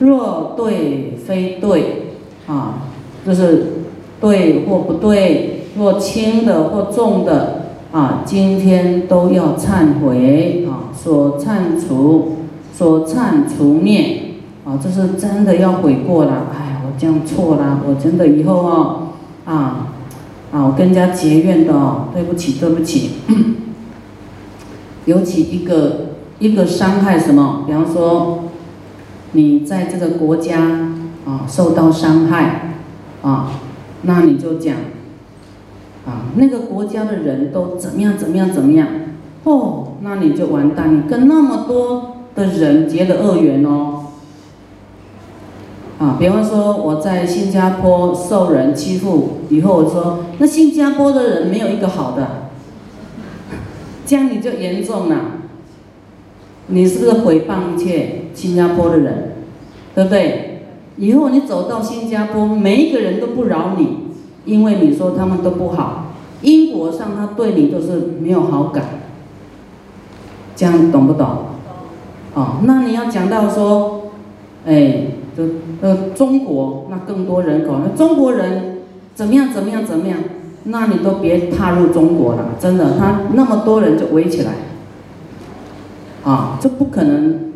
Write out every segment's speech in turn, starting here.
若对非对啊，就是对或不对，若轻的或重的啊，今天都要忏悔啊，所忏除，所忏除灭啊，这是真的要悔过了。哎，我这样错了，我真的以后哦啊啊，我跟人家结怨的哦，对不起，对不起。尤其一个一个伤害什么？比方说，你在这个国家啊受到伤害啊，那你就讲啊，那个国家的人都怎么样怎么样怎么样哦，那你就完蛋，你跟那么多的人结了恶缘哦。啊，比方说我在新加坡受人欺负，以后我说那新加坡的人没有一个好的。这样你就严重了，你是不是诽谤一切新加坡的人，对不对？以后你走到新加坡，每一个人都不饶你，因为你说他们都不好，因果上他对你都是没有好感。这样懂不懂？哦，那你要讲到说，哎，就呃中国那更多人口，那中国人怎么样怎么样怎么样？那你都别踏入中国了，真的，他那么多人就围起来，啊，这不可能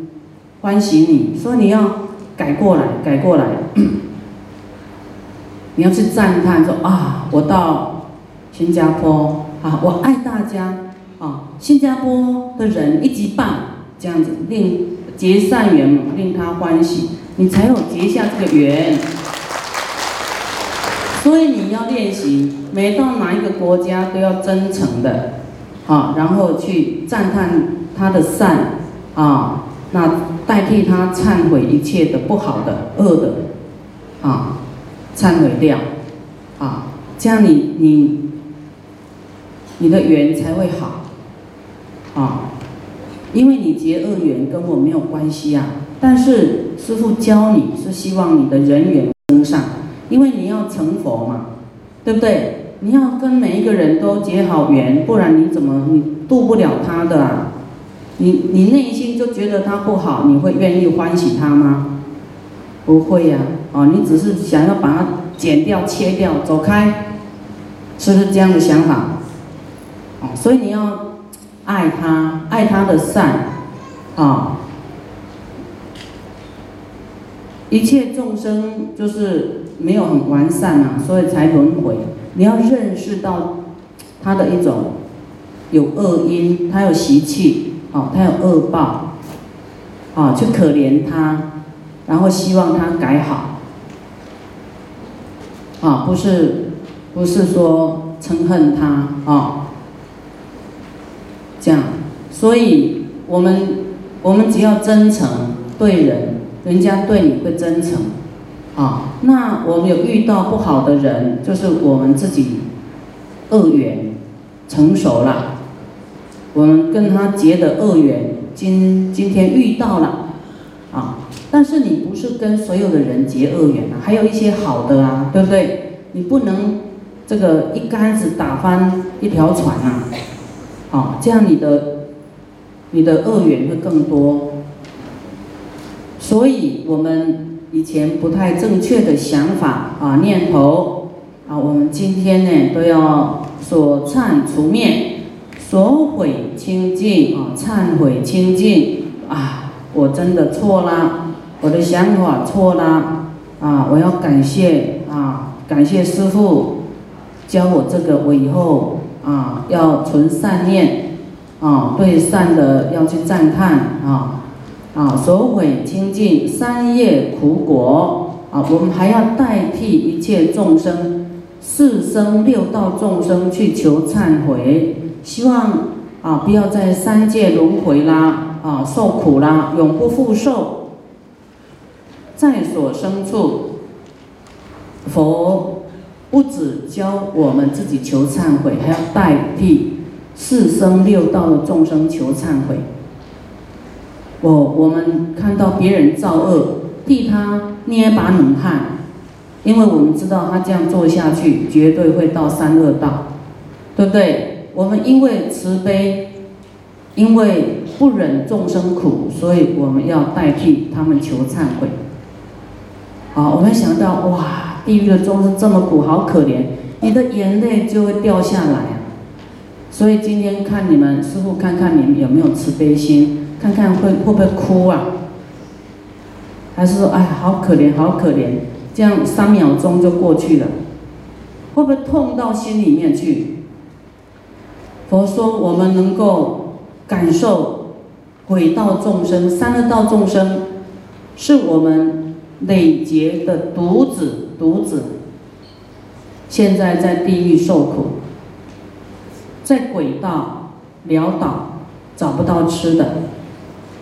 欢喜你，所以你要改过来，改过来，你要去赞叹说啊，我到新加坡啊，我爱大家啊，新加坡的人一级棒，这样子令结善缘嘛，令他欢喜，你才有结下这个缘。所以你要练习，每到哪一个国家都要真诚的，啊，然后去赞叹他的善，啊，那代替他忏悔一切的不好的、恶的，啊，忏悔掉，啊，这样你你你的缘才会好，啊，因为你结恶缘跟我没有关系啊，但是师父教你是希望你的人缘跟上。因为你要成佛嘛，对不对？你要跟每一个人都结好缘，不然你怎么你渡不了他的啊？你你内心就觉得他不好，你会愿意欢喜他吗？不会呀，哦，你只是想要把它剪掉、切掉、走开，是不是这样的想法？哦，所以你要爱他，爱他的善，啊，一切众生就是。没有很完善嘛，所以才轮回。你要认识到他的一种有恶因，他有习气，哦，他有恶报，啊，去可怜他，然后希望他改好，啊，不是不是说嗔恨他啊，这样，所以我们我们只要真诚对人，人家对你会真诚。啊，那我们有遇到不好的人，就是我们自己恶缘成熟了，我们跟他结的恶缘，今今天遇到了，啊，但是你不是跟所有的人结恶缘啊，还有一些好的啊，对不对？你不能这个一竿子打翻一条船啊，啊，这样你的你的恶缘会更多，所以我们。以前不太正确的想法啊念头啊，我们今天呢都要所忏除灭，所悔清净啊，忏悔清净啊，我真的错啦，我的想法错啦啊，我要感谢啊，感谢师父教我这个，我以后啊要存善念啊，对善的要去赞叹啊。啊，所毁清净三业苦果啊，我们还要代替一切众生，四生六道众生去求忏悔，希望啊不要在三界轮回啦，啊受苦啦，永不复受。在所生处，佛不止教我们自己求忏悔，还要代替四生六道的众生求忏悔。我我们看到别人造恶，替他捏把冷汗，因为我们知道他这样做下去，绝对会到三恶道，对不对？我们因为慈悲，因为不忍众生苦，所以我们要代替他们求忏悔，啊，我们想到哇，地狱的众生这么苦，好可怜，你的眼泪就会掉下来啊。所以今天看你们师傅，看看你们有没有慈悲心，看看会会不会哭啊？还是说，哎，好可怜，好可怜，这样三秒钟就过去了，会不会痛到心里面去？佛说，我们能够感受鬼道众生、三恶道众生，是我们累劫的独子、独子，现在在地狱受苦，在鬼道潦倒，找不到吃的，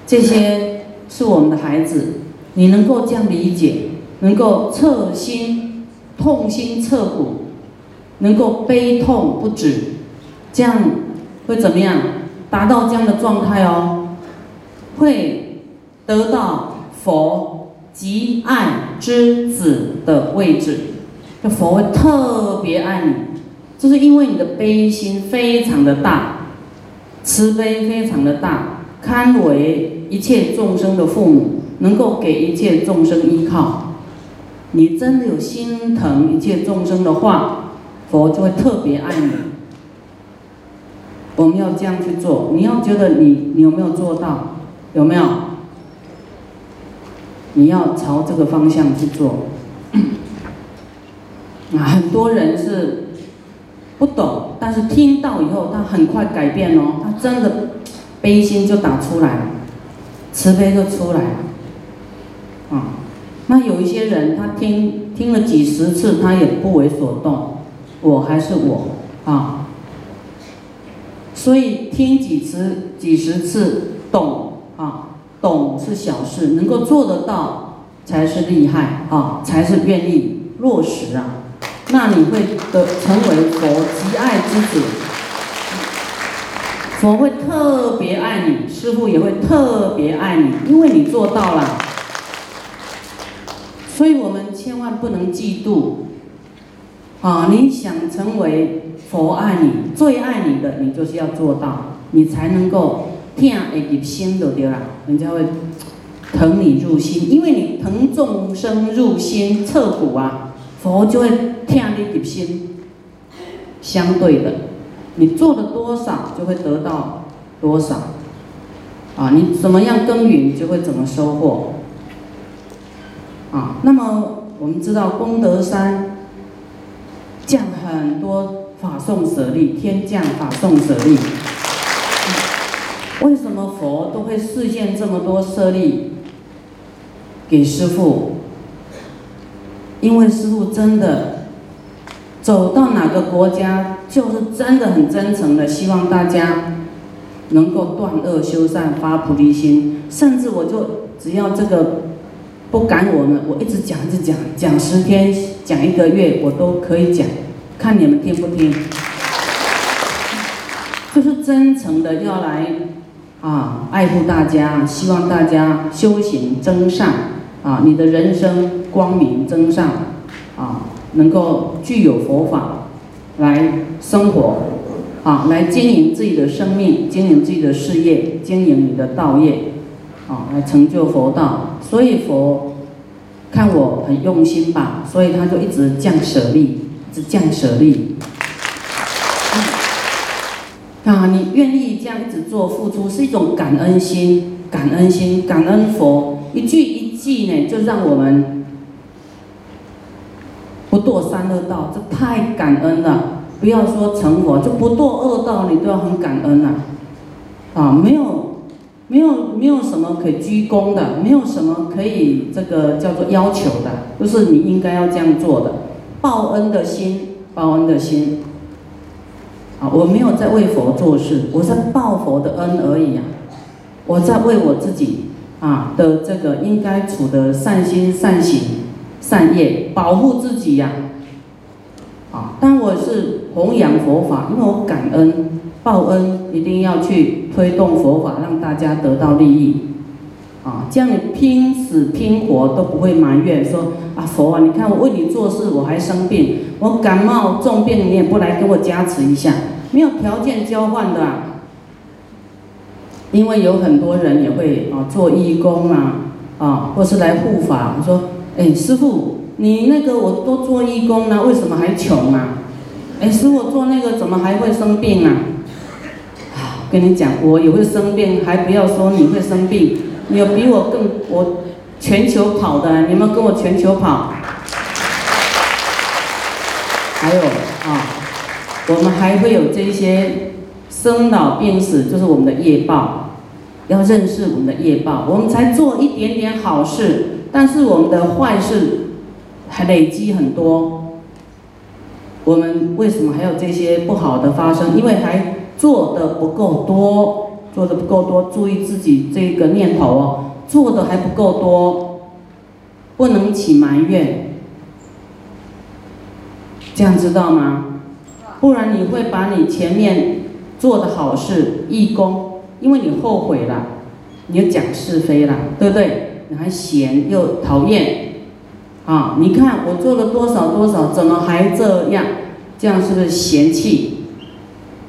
这些是我们的孩子。你能够这样理解，能够彻心痛心彻骨，能够悲痛不止，这样会怎么样？达到这样的状态哦，会得到佛极爱之子的位置，这佛会特别爱你，就是因为你的悲心非常的大，慈悲非常的大，堪为一切众生的父母。能够给一切众生依靠，你真的有心疼一切众生的话，佛就会特别爱你。我们要这样去做，你要觉得你你有没有做到？有没有？你要朝这个方向去做。啊，很多人是不懂，但是听到以后，他很快改变哦，他真的悲心就打出来了，慈悲就出来了。啊，那有一些人，他听听了几十次，他也不为所动，我还是我啊。所以听几次、几十次，懂啊，懂是小事，能够做得到才是厉害啊，才是愿意落实啊。那你会的成为佛极爱之子，佛会特别爱你，师傅也会特别爱你，因为你做到了。所以我们千万不能嫉妒，啊！你想成为佛爱你、最爱你的，你就是要做到，你才能够听会入心就对了，人家会疼你入心，因为你疼众生入心彻骨啊，佛就会听你入心。相对的，你做了多少，就会得到多少，啊！你怎么样耕耘，就会怎么收获。啊，那么我们知道功德山降很多法送舍利，天降法送舍利。为什么佛都会示现这么多舍利给师父？因为师父真的走到哪个国家，就是真的很真诚的希望大家能够断恶修善，发菩提心。甚至我就只要这个。不赶我们，我一直讲，一直讲，讲十天，讲一个月，我都可以讲，看你们听不听。就是真诚的要来啊，爱护大家，希望大家修行增上啊，你的人生光明增上啊，能够具有佛法来生活啊，来经营自己的生命，经营自己的事业，经营你的道业啊，来成就佛道。所以佛看我很用心吧，所以他就一直降舍利，一直降舍利。啊，你愿意这样一直做付出，是一种感恩心，感恩心，感恩佛一句一句呢，就让我们不堕三恶道，这太感恩了。不要说成佛，就不堕恶道，你都要很感恩啊。啊，没有。没有没有什么可以鞠躬的，没有什么可以这个叫做要求的，就是你应该要这样做的，报恩的心，报恩的心。啊，我没有在为佛做事，我在报佛的恩而已啊，我在为我自己啊的这个应该处的善心、善行、善业，保护自己呀。啊，但我是弘扬佛法，因为我感恩。报恩一定要去推动佛法，让大家得到利益，啊，这样你拼死拼活都不会埋怨说啊佛啊，你看我为你做事我还生病，我感冒重病你也不来给我加持一下，没有条件交换的，因为有很多人也会啊做义工啊，啊或是来护法，我说哎，师傅，你那个我都做义工了，为什么还穷啊？哎，师傅做那个怎么还会生病啊？啊，跟你讲，我也会生病，还不要说你会生病，有比我更我全球跑的，你们跟我全球跑。还有啊，我们还会有这些生老病死，就是我们的业报，要认识我们的业报，我们才做一点点好事，但是我们的坏事还累积很多。我们为什么还有这些不好的发生？因为还做的不够多，做的不够多，注意自己这个念头哦，做的还不够多，不能起埋怨。这样知道吗？不然你会把你前面做的好事、义工，因为你后悔了，你又讲是非了，对不对？你还嫌又讨厌，啊！你看我做了多少多少，怎么还这样？这样是不是嫌弃？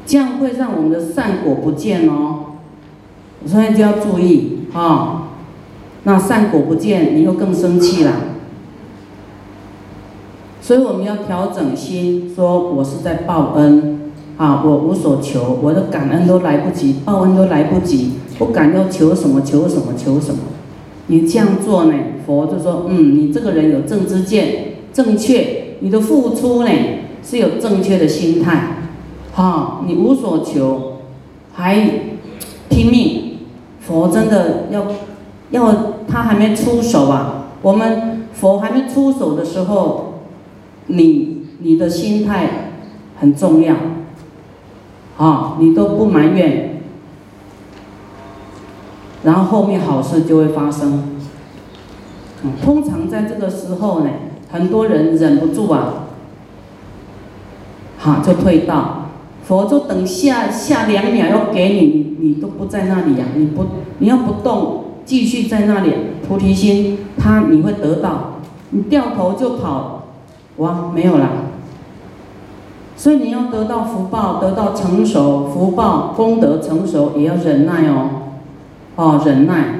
这样会让我们的善果不见哦。所以就要注意啊！那善果不见，你又更生气了。所以我们要调整心，说我是在报恩，啊，我无所求，我的感恩都来不及，报恩都来不及，不敢要求什么，求什么，求什么。你这样做呢？佛就说，嗯，你这个人有正知见，正确，你的付出呢是有正确的心态，好，你无所求，还拼命，佛真的要要他还没出手啊，我们佛还没出手的时候。你你的心态很重要，啊，你都不埋怨，然后后面好事就会发生。通常在这个时候呢，很多人忍不住啊，好就退到，佛就等下下两秒要给你，你都不在那里呀，你不你要不动，继续在那里，菩提心他你会得到，你掉头就跑。哇，没有啦。所以你要得到福报，得到成熟，福报功德成熟，也要忍耐哦，哦，忍耐，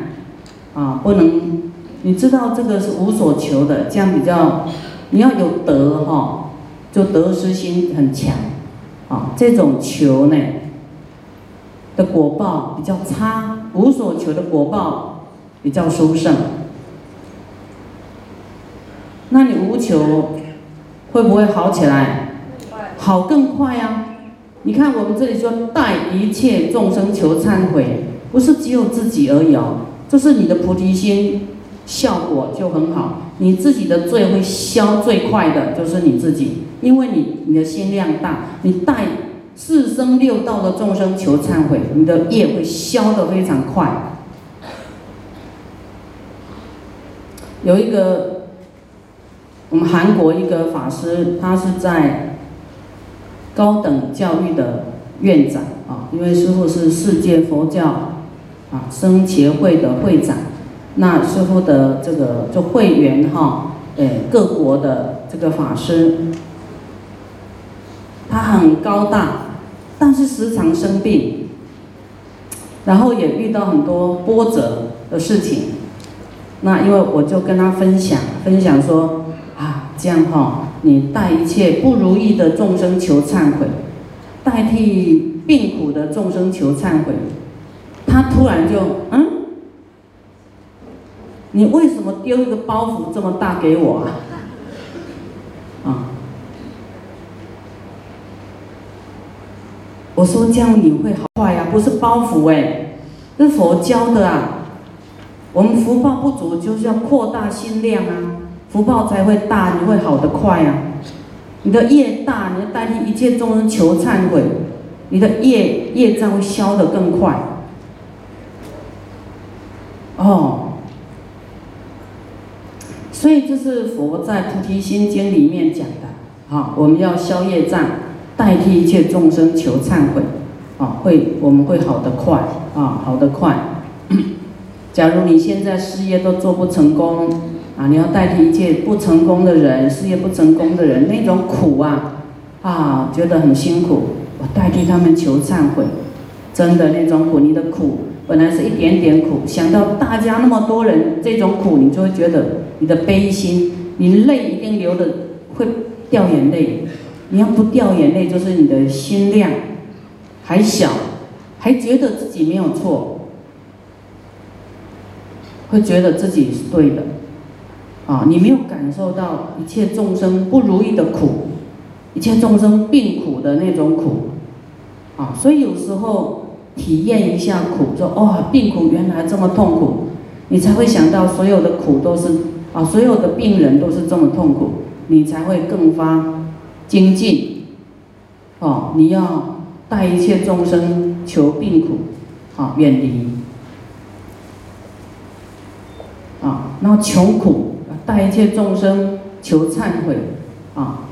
啊，不能，你知道这个是无所求的，这样比较，你要有德哈，就得失心很强，这种求呢的果报比较差，无所求的果报比较殊胜，那你无求。会不会好起来？好更快呀！你看我们这里说，待一切众生求忏悔，不是只有自己而已哦，这是你的菩提心效果就很好，你自己的罪会消最快的，就是你自己，因为你你的心量大，你带四生六道的众生求忏悔，你的业会消的非常快。有一个。我们韩国一个法师，他是在高等教育的院长啊，因为师傅是世界佛教啊生协会的会长，那师傅的这个就会员哈，诶各国的这个法师，他很高大，但是时常生病，然后也遇到很多波折的事情，那因为我就跟他分享分享说啊。这样哈，你代一切不如意的众生求忏悔，代替病苦的众生求忏悔。他突然就嗯，你为什么丢一个包袱这么大给我啊？啊，我说这样你会好坏呀？不是包袱哎，是佛教的啊。我们福报不足，就是要扩大心量啊。福报才会大，你会好得快啊！你的业大，你要代替一切众生求忏悔，你的业业障会消得更快。哦，所以这是佛在《菩提心经》里面讲的啊，我们要消业障，代替一切众生求忏悔，啊，会我们会好得快啊，好得快。假如你现在事业都做不成功。啊！你要代替一切不成功的人，事业不成功的人，那种苦啊，啊，觉得很辛苦。我代替他们求忏悔，真的那种苦，你的苦本来是一点点苦，想到大家那么多人这种苦，你就会觉得你的悲心，你泪一定流的会掉眼泪。你要不掉眼泪，就是你的心量还小，还觉得自己没有错，会觉得自己是对的。啊，你没有感受到一切众生不如意的苦，一切众生病苦的那种苦。啊，所以有时候体验一下苦，说哇，病苦原来这么痛苦，你才会想到所有的苦都是啊，所有的病人都是这么痛苦，你才会更发精进。哦，你要带一切众生求病苦，啊，远离。啊，然后穷苦，带一切众生求忏悔，啊，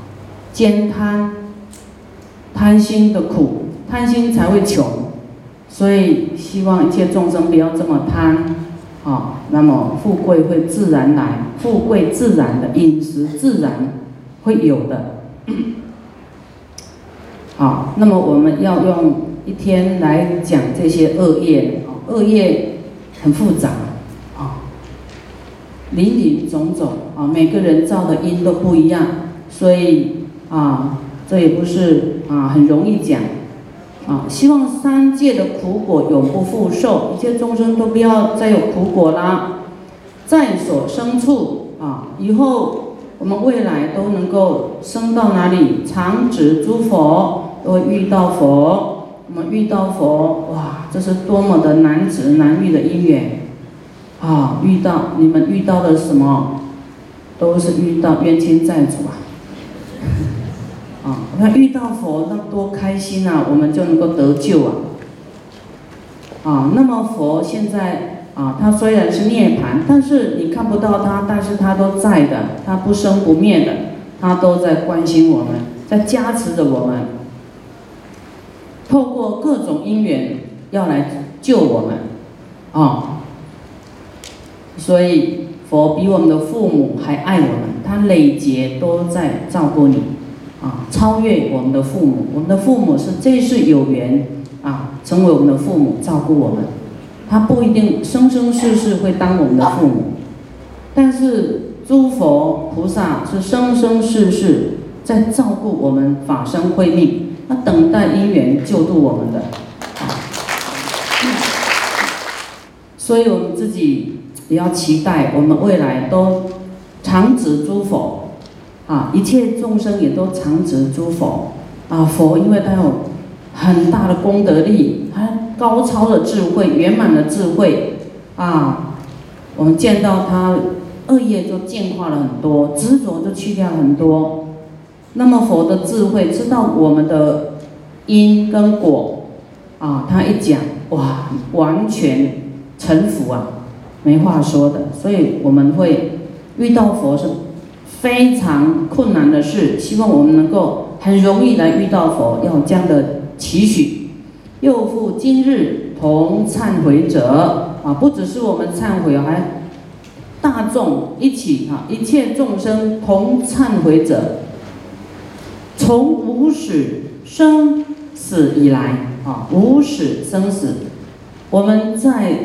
兼贪贪心的苦。贪心才会穷，所以希望一切众生不要这么贪，啊，那么富贵会自然来，富贵自然的饮食自然会有的，好，那么我们要用一天来讲这些恶业，恶业很复杂，啊，林林总总，啊，每个人造的因都不一样，所以啊，这也不是啊很容易讲。啊，希望三界的苦果永不复受，一切众生都不要再有苦果啦，在所生处啊，以后我们未来都能够升到哪里？常指诸佛，都会遇到佛，我们遇到佛，哇，这是多么的难值难遇的因缘啊！遇到你们遇到的什么，都是遇到冤亲债主啊。啊，那遇到佛那多开心啊！我们就能够得救啊！啊，那么佛现在啊，他虽然是涅槃，但是你看不到他，但是他都在的，他不生不灭的，他都在关心我们，在加持着我们，透过各种因缘要来救我们啊！所以佛比我们的父母还爱我们，他累劫都在照顾你。啊，超越我们的父母，我们的父母是这世有缘啊，成为我们的父母，照顾我们。他不一定生生世世会当我们的父母，但是诸佛菩萨是生生世世在照顾我们法身慧命，他等待因缘救度我们的。所以我们自己也要期待，我们未来都常指诸佛。啊，一切众生也都常指诸佛啊，佛因为他有很大的功德力，他高超的智慧，圆满的智慧啊，我们见到他恶业就净化了很多，执着就去掉很多。那么佛的智慧知道我们的因跟果啊，他一讲哇，完全臣服啊，没话说的。所以我们会遇到佛是。非常困难的事，希望我们能够很容易来遇到佛，要这样的期许。又复今日同忏悔者啊，不只是我们忏悔，还大众一起啊，一切众生同忏悔者。从无始生死以来啊，无始生死，我们在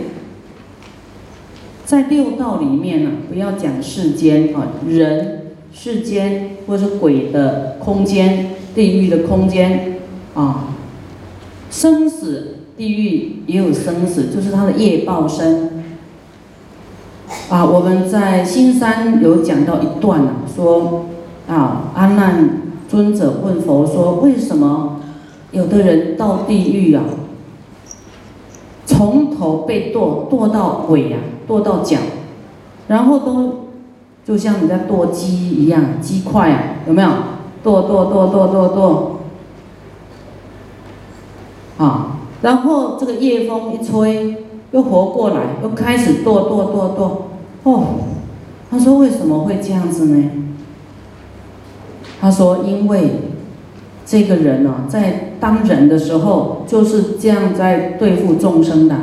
在六道里面呢，不要讲世间啊，人。世间或者是鬼的空间，地狱的空间，啊，生死地狱也有生死，就是他的业报生。啊，我们在新山有讲到一段啊，说啊，阿难尊者问佛说，为什么有的人到地狱啊，从头被剁剁到尾啊，剁到脚，然后都。就像你在剁鸡一样，鸡块啊，有没有？剁剁剁剁剁剁，啊，然后这个夜风一吹，又活过来，又开始剁剁剁剁，哦，他说为什么会这样子呢？他说因为这个人呢，在当人的时候就是这样在对付众生的，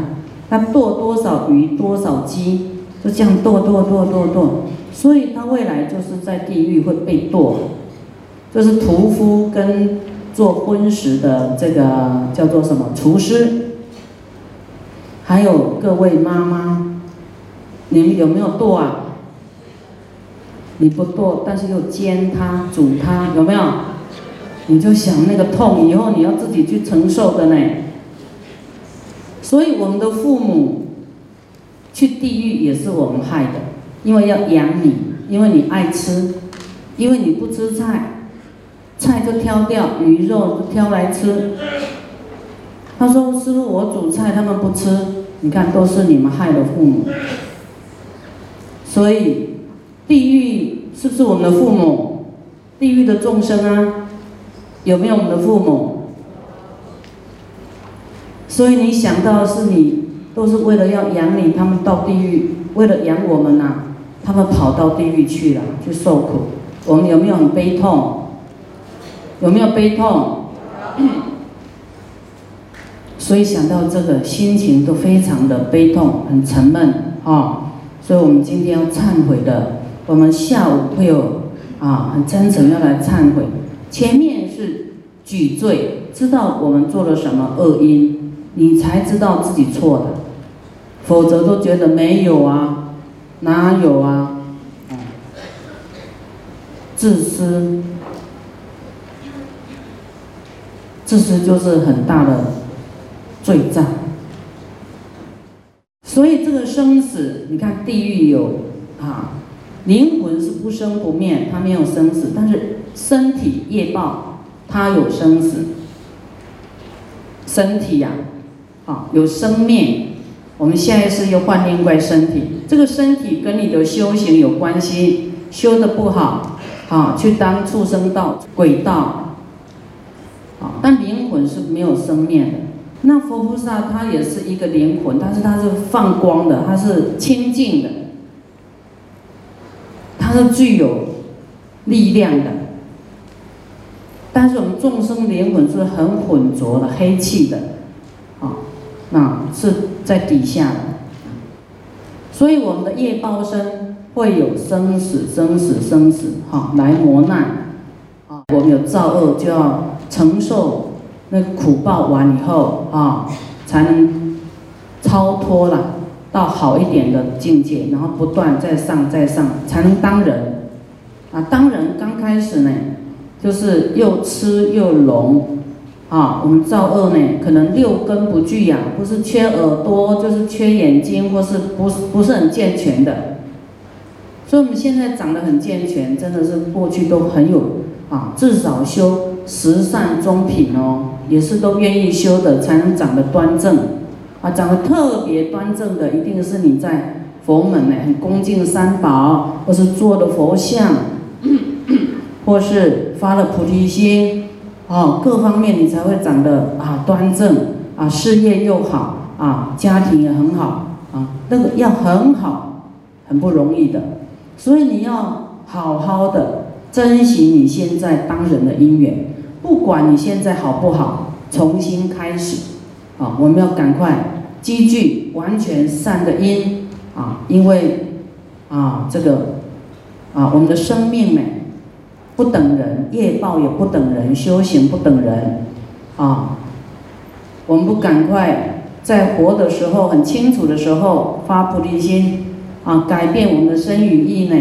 他剁多少鱼多少鸡，就这样剁剁剁剁剁。所以他未来就是在地狱会被剁，就是屠夫跟做荤食的这个叫做什么厨师，还有各位妈妈，你们有没有剁啊？你不剁，但是又煎它、煮它，有没有？你就想那个痛，以后你要自己去承受的呢。所以我们的父母去地狱也是我们害的，因为要养你，因为你爱吃，因为你不吃菜，菜就挑掉，鱼肉挑来吃。他说：“师傅，我煮菜他们不吃，你看都是你们害了父母。所以地狱是不是我们的父母？地狱的众生啊，有没有我们的父母？”所以你想到是你，都是为了要养你，他们到地狱，为了养我们呐，他们跑到地狱去了，去受苦。我们有没有很悲痛？有没有悲痛？所以想到这个，心情都非常的悲痛，很沉闷啊。所以我们今天要忏悔的，我们下午会有啊，很真诚要来忏悔。前面是举罪，知道我们做了什么恶因。你才知道自己错的，否则都觉得没有啊，哪有啊？自私，自私就是很大的罪障。所以这个生死，你看地狱有啊，灵魂是不生不灭，它没有生死，但是身体业报它有生死，身体呀。啊，有生命，我们下一次又换另外身体，这个身体跟你的修行有关系，修的不好，啊，去当畜生道、鬼道，啊，但灵魂是没有生命的。那佛菩萨他也是一个灵魂，但是他是放光的，他是清净的，他是具有力量的。但是我们众生灵魂是很浑浊的、黑气的。那是在底下的，所以我们的业报身会有生死、生死、生死，哈，来磨难，啊，我们有造恶就要承受那苦报完以后，啊，才能超脱了到好一点的境界，然后不断再上再上，才能当人，啊，当人刚开始呢，就是又痴又聋。啊，我们造恶呢，可能六根不具呀，不是缺耳朵，就是缺眼睛，或是不是不是很健全的。所以我们现在长得很健全，真的是过去都很有啊，至少修十善中品哦，也是都愿意修的，才能长得端正。啊，长得特别端正的，一定是你在佛门呢，很恭敬三宝，或是做的佛像，或是发了菩提心。哦，各方面你才会长得啊端正啊，事业又好啊，家庭也很好啊，那个要很好，很不容易的，所以你要好好的珍惜你现在当人的姻缘，不管你现在好不好，重新开始啊，我们要赶快积聚完全善的因啊，因为啊这个啊我们的生命呢。不等人，业报也不等人，修行不等人，啊！我们不赶快在活的时候很清楚的时候发菩提心，啊，改变我们的身与意呢？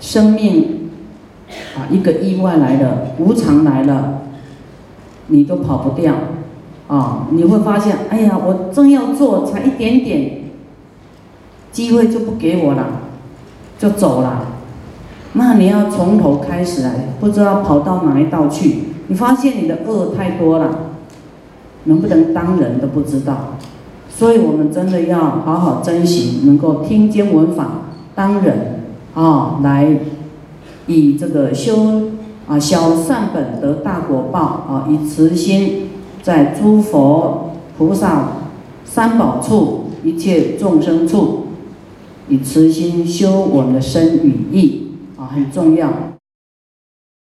生命啊，一个意外来了，无常来了，你都跑不掉，啊！你会发现，哎呀，我正要做，才一点点机会就不给我了，就走了。那你要从头开始来，不知道跑到哪一道去。你发现你的恶太多了，能不能当人都不知道。所以我们真的要好好珍惜，能够听经闻法当人啊，来以这个修啊小善本得大果报啊，以慈心在诸佛菩萨三宝处一切众生处，以慈心修我们的身与意。很重要。